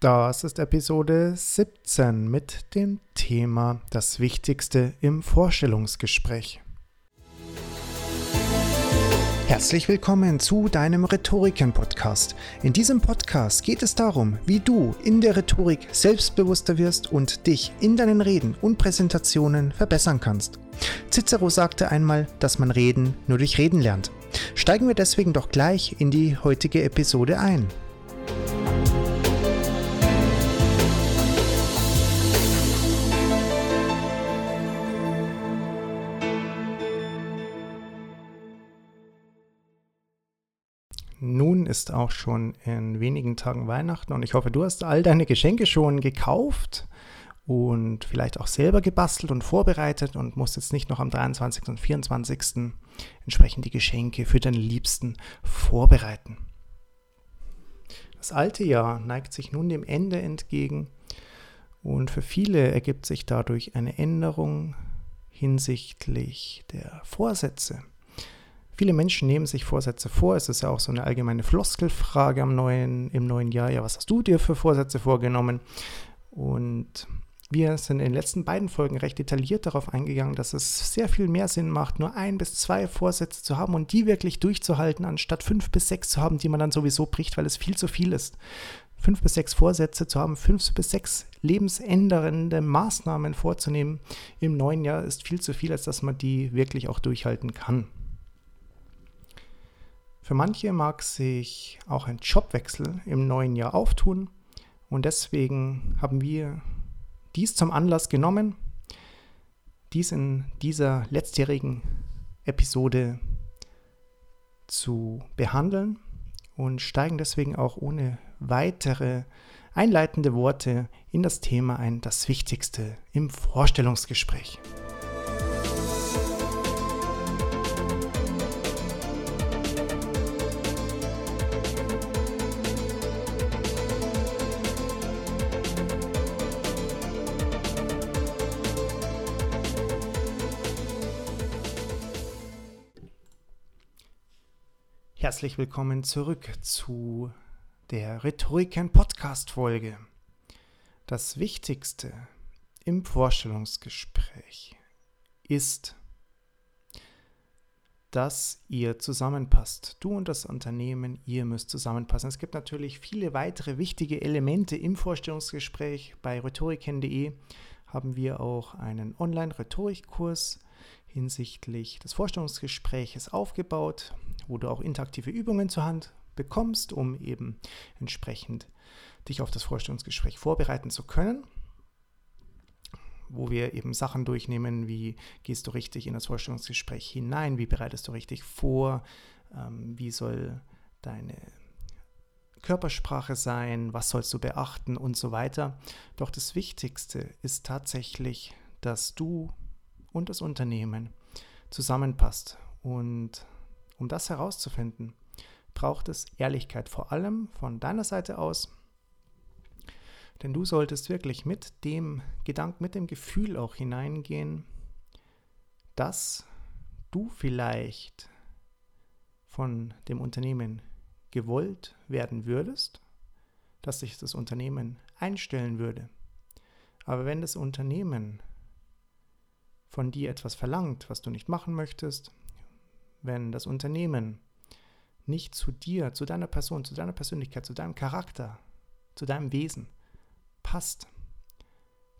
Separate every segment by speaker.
Speaker 1: Das ist Episode 17 mit dem Thema Das Wichtigste im Vorstellungsgespräch. Herzlich willkommen zu deinem Rhetoriken-Podcast. In diesem Podcast geht es darum, wie du in der Rhetorik selbstbewusster wirst und dich in deinen Reden und Präsentationen verbessern kannst. Cicero sagte einmal, dass man Reden nur durch Reden lernt. Steigen wir deswegen doch gleich in die heutige Episode ein. Ist auch schon in wenigen Tagen Weihnachten und ich hoffe, du hast all deine Geschenke schon gekauft und vielleicht auch selber gebastelt und vorbereitet und musst jetzt nicht noch am 23. und 24. entsprechend die Geschenke für deine Liebsten vorbereiten. Das alte Jahr neigt sich nun dem Ende entgegen und für viele ergibt sich dadurch eine Änderung hinsichtlich der Vorsätze. Viele Menschen nehmen sich Vorsätze vor. Es ist ja auch so eine allgemeine Floskelfrage am neuen, im neuen Jahr. Ja, was hast du dir für Vorsätze vorgenommen? Und wir sind in den letzten beiden Folgen recht detailliert darauf eingegangen, dass es sehr viel mehr Sinn macht, nur ein bis zwei Vorsätze zu haben und die wirklich durchzuhalten, anstatt fünf bis sechs zu haben, die man dann sowieso bricht, weil es viel zu viel ist. Fünf bis sechs Vorsätze zu haben, fünf bis sechs lebensändernde Maßnahmen vorzunehmen im neuen Jahr ist viel zu viel, als dass man die wirklich auch durchhalten kann. Für manche mag sich auch ein Jobwechsel im neuen Jahr auftun und deswegen haben wir dies zum Anlass genommen, dies in dieser letztjährigen Episode zu behandeln und steigen deswegen auch ohne weitere einleitende Worte in das Thema ein, das Wichtigste im Vorstellungsgespräch. Herzlich willkommen zurück zu der Rhetoriken Podcast Folge. Das Wichtigste im Vorstellungsgespräch ist, dass ihr zusammenpasst. Du und das Unternehmen, ihr müsst zusammenpassen. Es gibt natürlich viele weitere wichtige Elemente im Vorstellungsgespräch. Bei rhetoriken.de haben wir auch einen Online-Rhetorikkurs hinsichtlich des Vorstellungsgespräches aufgebaut wo du auch interaktive Übungen zur Hand bekommst, um eben entsprechend dich auf das Vorstellungsgespräch vorbereiten zu können wo wir eben Sachen durchnehmen, wie gehst du richtig in das Vorstellungsgespräch hinein, wie bereitest du richtig vor, ähm, wie soll deine Körpersprache sein, was sollst du beachten und so weiter. Doch das Wichtigste ist tatsächlich, dass du und das Unternehmen zusammenpasst und um das herauszufinden, braucht es Ehrlichkeit, vor allem von deiner Seite aus. Denn du solltest wirklich mit dem Gedanken, mit dem Gefühl auch hineingehen, dass du vielleicht von dem Unternehmen gewollt werden würdest, dass sich das Unternehmen einstellen würde. Aber wenn das Unternehmen von dir etwas verlangt, was du nicht machen möchtest, wenn das Unternehmen nicht zu dir, zu deiner Person, zu deiner Persönlichkeit, zu deinem Charakter, zu deinem Wesen passt,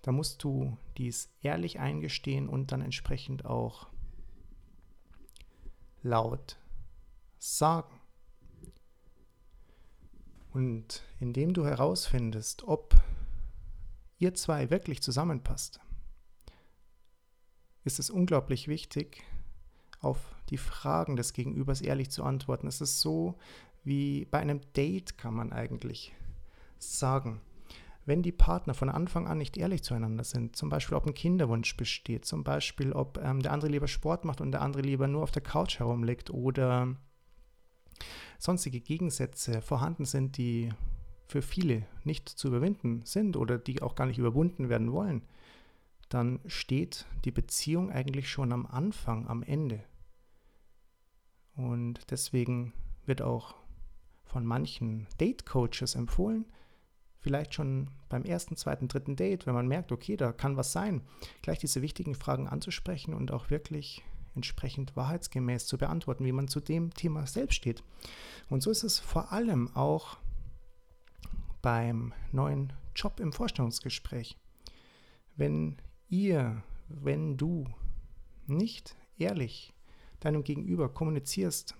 Speaker 1: dann musst du dies ehrlich eingestehen und dann entsprechend auch laut sagen. Und indem du herausfindest, ob ihr zwei wirklich zusammenpasst, ist es unglaublich wichtig, auf die Fragen des Gegenübers ehrlich zu antworten. Es ist so wie bei einem Date, kann man eigentlich sagen. Wenn die Partner von Anfang an nicht ehrlich zueinander sind, zum Beispiel ob ein Kinderwunsch besteht, zum Beispiel ob ähm, der andere lieber Sport macht und der andere lieber nur auf der Couch herumliegt oder sonstige Gegensätze vorhanden sind, die für viele nicht zu überwinden sind oder die auch gar nicht überwunden werden wollen, dann steht die Beziehung eigentlich schon am Anfang, am Ende. Und deswegen wird auch von manchen Date-Coaches empfohlen, vielleicht schon beim ersten, zweiten, dritten Date, wenn man merkt, okay, da kann was sein, gleich diese wichtigen Fragen anzusprechen und auch wirklich entsprechend wahrheitsgemäß zu beantworten, wie man zu dem Thema selbst steht. Und so ist es vor allem auch beim neuen Job im Vorstellungsgespräch. Wenn ihr, wenn du nicht ehrlich deinem Gegenüber kommunizierst,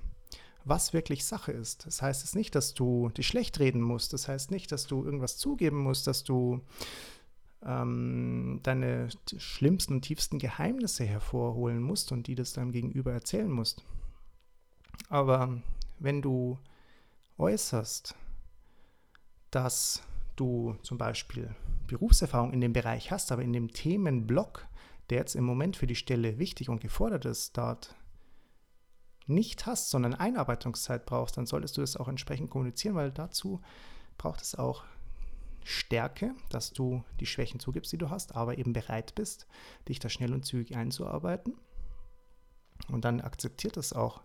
Speaker 1: was wirklich Sache ist. Das heißt es nicht, dass du dich schlecht reden musst. Das heißt nicht, dass du irgendwas zugeben musst, dass du ähm, deine schlimmsten und tiefsten Geheimnisse hervorholen musst und die das deinem Gegenüber erzählen musst. Aber wenn du äußerst, dass du zum Beispiel Berufserfahrung in dem Bereich hast, aber in dem Themenblock, der jetzt im Moment für die Stelle wichtig und gefordert ist, dort nicht hast, sondern Einarbeitungszeit brauchst, dann solltest du das auch entsprechend kommunizieren, weil dazu braucht es auch Stärke, dass du die Schwächen zugibst, die du hast, aber eben bereit bist, dich da schnell und zügig einzuarbeiten. Und dann akzeptiert das auch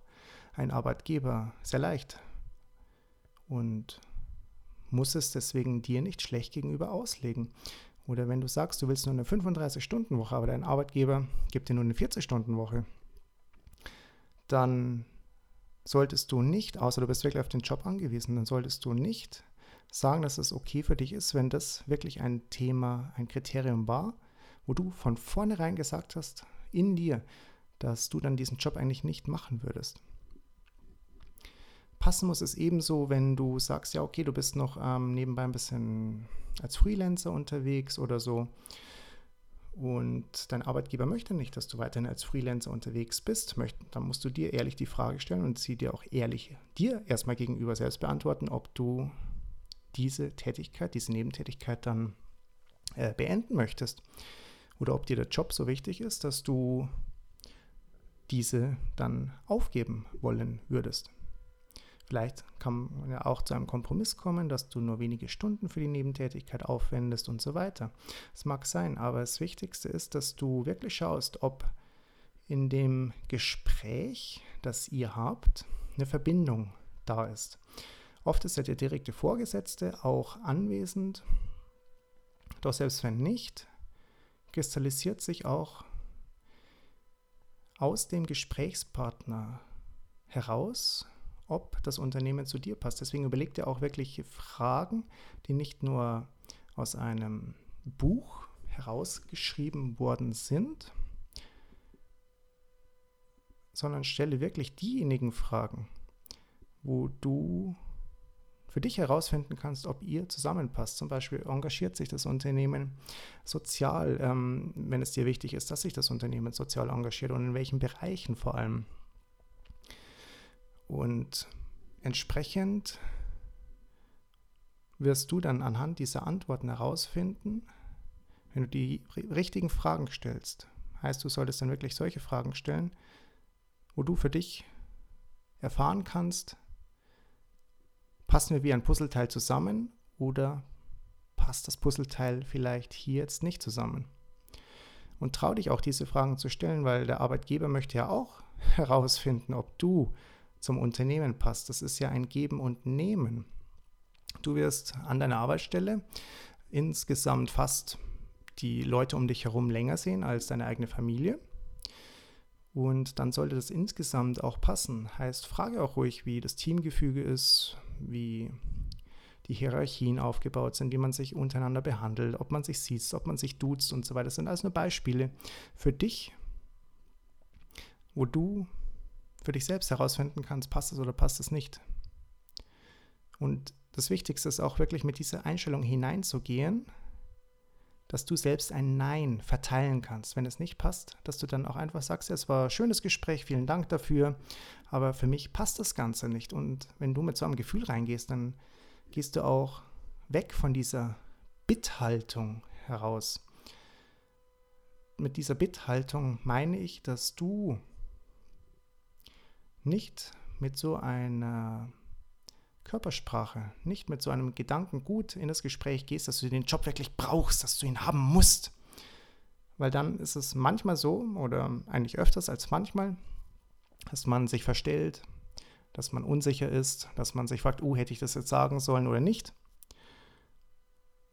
Speaker 1: ein Arbeitgeber sehr leicht und muss es deswegen dir nicht schlecht gegenüber auslegen. Oder wenn du sagst, du willst nur eine 35-Stunden-Woche, aber dein Arbeitgeber gibt dir nur eine 40-Stunden-Woche, dann solltest du nicht, außer du bist wirklich auf den Job angewiesen, dann solltest du nicht sagen, dass es okay für dich ist, wenn das wirklich ein Thema, ein Kriterium war, wo du von vornherein gesagt hast, in dir, dass du dann diesen Job eigentlich nicht machen würdest. Passen muss es ebenso, wenn du sagst, ja, okay, du bist noch ähm, nebenbei ein bisschen als Freelancer unterwegs oder so und dein Arbeitgeber möchte nicht, dass du weiterhin als Freelancer unterwegs bist, dann musst du dir ehrlich die Frage stellen und sie dir auch ehrlich dir erstmal gegenüber selbst beantworten, ob du diese Tätigkeit, diese Nebentätigkeit dann äh, beenden möchtest oder ob dir der Job so wichtig ist, dass du diese dann aufgeben wollen würdest. Vielleicht kann man ja auch zu einem Kompromiss kommen, dass du nur wenige Stunden für die Nebentätigkeit aufwendest und so weiter. Das mag sein, aber das Wichtigste ist, dass du wirklich schaust, ob in dem Gespräch, das ihr habt, eine Verbindung da ist. Oft ist ja der direkte Vorgesetzte auch anwesend, doch selbst wenn nicht, kristallisiert sich auch aus dem Gesprächspartner heraus, ob das Unternehmen zu dir passt. Deswegen überleg dir auch wirklich Fragen, die nicht nur aus einem Buch herausgeschrieben worden sind, sondern stelle wirklich diejenigen Fragen, wo du für dich herausfinden kannst, ob ihr zusammenpasst. Zum Beispiel engagiert sich das Unternehmen sozial, ähm, wenn es dir wichtig ist, dass sich das Unternehmen sozial engagiert und in welchen Bereichen vor allem. Und entsprechend wirst du dann anhand dieser Antworten herausfinden, wenn du die richtigen Fragen stellst. Heißt, du solltest dann wirklich solche Fragen stellen, wo du für dich erfahren kannst, passen wir wie ein Puzzleteil zusammen oder passt das Puzzleteil vielleicht hier jetzt nicht zusammen? Und trau dich auch diese Fragen zu stellen, weil der Arbeitgeber möchte ja auch herausfinden, ob du zum Unternehmen passt. Das ist ja ein Geben und Nehmen. Du wirst an deiner Arbeitsstelle insgesamt fast die Leute um dich herum länger sehen als deine eigene Familie. Und dann sollte das insgesamt auch passen. Heißt, frage auch ruhig, wie das Teamgefüge ist, wie die Hierarchien aufgebaut sind, wie man sich untereinander behandelt, ob man sich sieht, ob man sich duzt und so weiter. Das sind alles nur Beispiele für dich, wo du für dich selbst herausfinden kannst, passt es oder passt es nicht. Und das Wichtigste ist auch wirklich mit dieser Einstellung hineinzugehen, dass du selbst ein Nein verteilen kannst. Wenn es nicht passt, dass du dann auch einfach sagst, es war ein schönes Gespräch, vielen Dank dafür, aber für mich passt das Ganze nicht. Und wenn du mit so einem Gefühl reingehst, dann gehst du auch weg von dieser Bitthaltung heraus. Mit dieser Bitthaltung meine ich, dass du nicht mit so einer Körpersprache, nicht mit so einem Gedanken gut in das Gespräch gehst, dass du den Job wirklich brauchst, dass du ihn haben musst. Weil dann ist es manchmal so, oder eigentlich öfters als manchmal, dass man sich verstellt, dass man unsicher ist, dass man sich fragt, oh, hätte ich das jetzt sagen sollen oder nicht.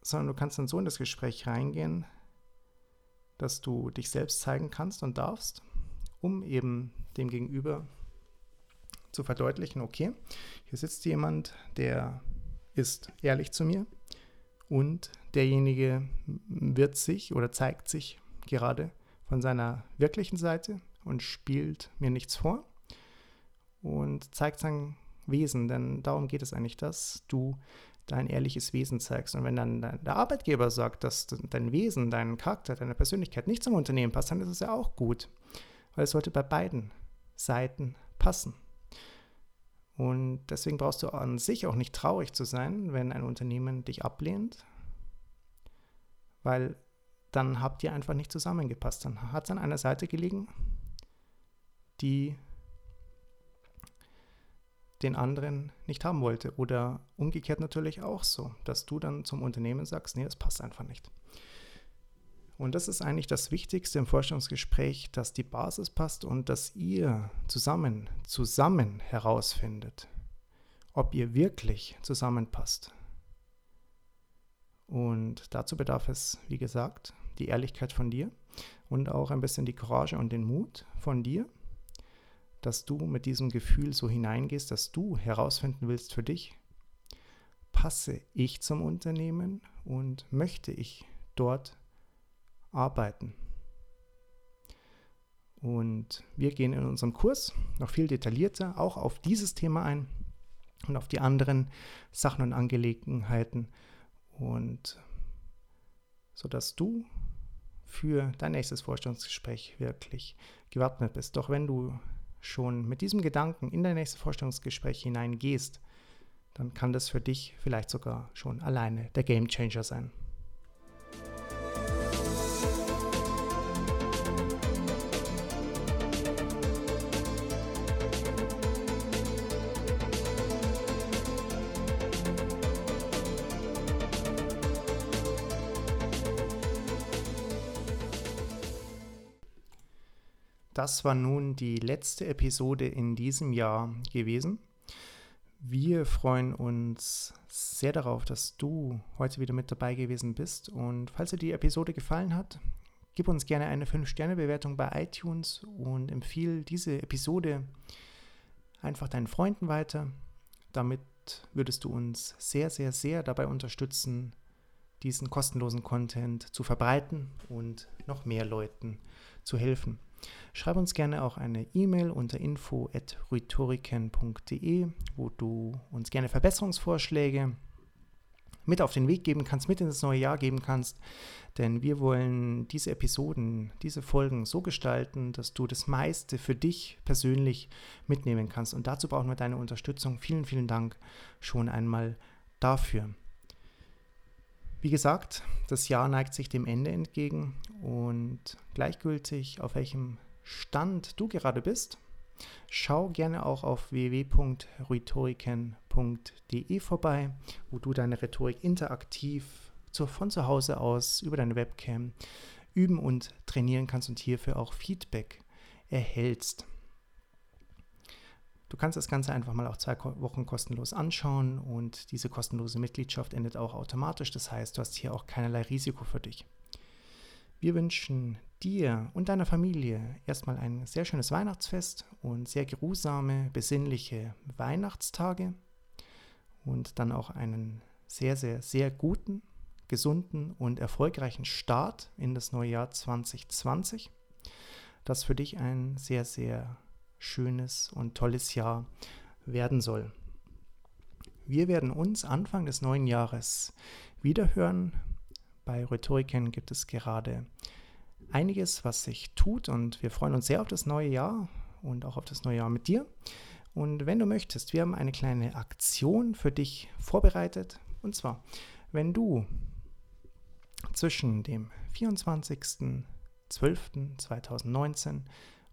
Speaker 1: sondern du kannst dann so in das Gespräch reingehen, dass du dich selbst zeigen kannst und darfst, um eben dem Gegenüber zu verdeutlichen, okay, hier sitzt jemand, der ist ehrlich zu mir und derjenige wird sich oder zeigt sich gerade von seiner wirklichen Seite und spielt mir nichts vor und zeigt sein Wesen, denn darum geht es eigentlich, dass du dein ehrliches Wesen zeigst. Und wenn dann der Arbeitgeber sagt, dass dein Wesen, dein Charakter, deine Persönlichkeit nicht zum Unternehmen passt, dann ist es ja auch gut, weil es sollte bei beiden Seiten passen. Und deswegen brauchst du an sich auch nicht traurig zu sein, wenn ein Unternehmen dich ablehnt, weil dann habt ihr einfach nicht zusammengepasst. Dann hat es an einer Seite gelegen, die den anderen nicht haben wollte. Oder umgekehrt natürlich auch so, dass du dann zum Unternehmen sagst, nee, das passt einfach nicht. Und das ist eigentlich das Wichtigste im Forschungsgespräch, dass die Basis passt und dass ihr zusammen, zusammen herausfindet, ob ihr wirklich zusammenpasst. Und dazu bedarf es, wie gesagt, die Ehrlichkeit von dir und auch ein bisschen die Courage und den Mut von dir, dass du mit diesem Gefühl so hineingehst, dass du herausfinden willst für dich, passe ich zum Unternehmen und möchte ich dort arbeiten. Und wir gehen in unserem Kurs noch viel detaillierter auch auf dieses Thema ein und auf die anderen Sachen und Angelegenheiten und sodass du für dein nächstes Vorstellungsgespräch wirklich gewappnet bist. Doch wenn du schon mit diesem Gedanken in dein nächstes Vorstellungsgespräch hineingehst, dann kann das für dich vielleicht sogar schon alleine der Game Changer sein. Das war nun die letzte Episode in diesem Jahr gewesen. Wir freuen uns sehr darauf, dass du heute wieder mit dabei gewesen bist. Und falls dir die Episode gefallen hat, gib uns gerne eine 5-Sterne-Bewertung bei iTunes und empfehle diese Episode einfach deinen Freunden weiter. Damit würdest du uns sehr, sehr, sehr dabei unterstützen, diesen kostenlosen Content zu verbreiten und noch mehr Leuten zu helfen. Schreib uns gerne auch eine E-Mail unter info.rhetoriken.de, wo du uns gerne Verbesserungsvorschläge mit auf den Weg geben kannst, mit ins neue Jahr geben kannst. Denn wir wollen diese Episoden, diese Folgen so gestalten, dass du das meiste für dich persönlich mitnehmen kannst. Und dazu brauchen wir deine Unterstützung. Vielen, vielen Dank schon einmal dafür. Wie gesagt, das Jahr neigt sich dem Ende entgegen und gleichgültig, auf welchem Stand du gerade bist, schau gerne auch auf www.rhetoriken.de vorbei, wo du deine Rhetorik interaktiv von zu Hause aus über deine Webcam üben und trainieren kannst und hierfür auch Feedback erhältst. Du kannst das Ganze einfach mal auch zwei Wochen kostenlos anschauen und diese kostenlose Mitgliedschaft endet auch automatisch. Das heißt, du hast hier auch keinerlei Risiko für dich. Wir wünschen dir und deiner Familie erstmal ein sehr schönes Weihnachtsfest und sehr geruhsame, besinnliche Weihnachtstage und dann auch einen sehr, sehr, sehr guten, gesunden und erfolgreichen Start in das neue Jahr 2020, das für dich ein sehr, sehr schönes und tolles Jahr werden soll. Wir werden uns Anfang des neuen Jahres wiederhören. Bei Rhetoriken gibt es gerade einiges, was sich tut und wir freuen uns sehr auf das neue Jahr und auch auf das neue Jahr mit dir. Und wenn du möchtest, wir haben eine kleine Aktion für dich vorbereitet. Und zwar, wenn du zwischen dem 24.12.2019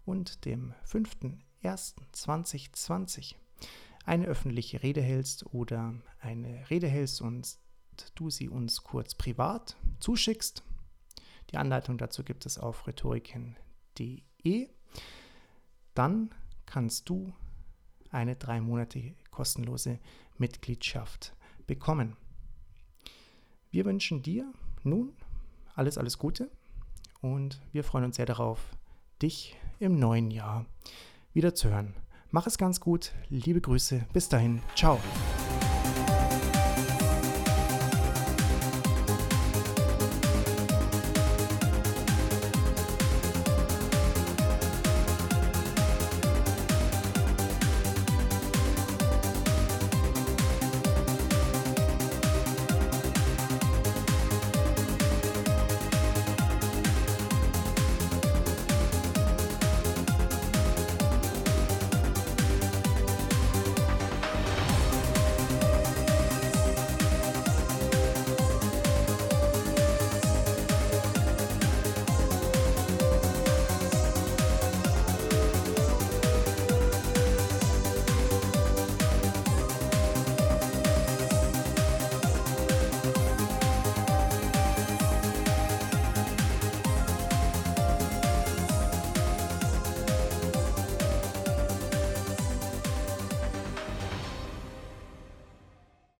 Speaker 1: und dem 5.1.2020 eine öffentliche Rede hältst oder eine Rede hältst und du sie uns kurz privat zuschickst. Die Anleitung dazu gibt es auf rhetoriken.de. Dann kannst du eine dreimonatige kostenlose Mitgliedschaft bekommen. Wir wünschen dir nun alles, alles Gute und wir freuen uns sehr darauf, dich im neuen Jahr wieder zu hören. Mach es ganz gut, liebe Grüße, bis dahin, ciao.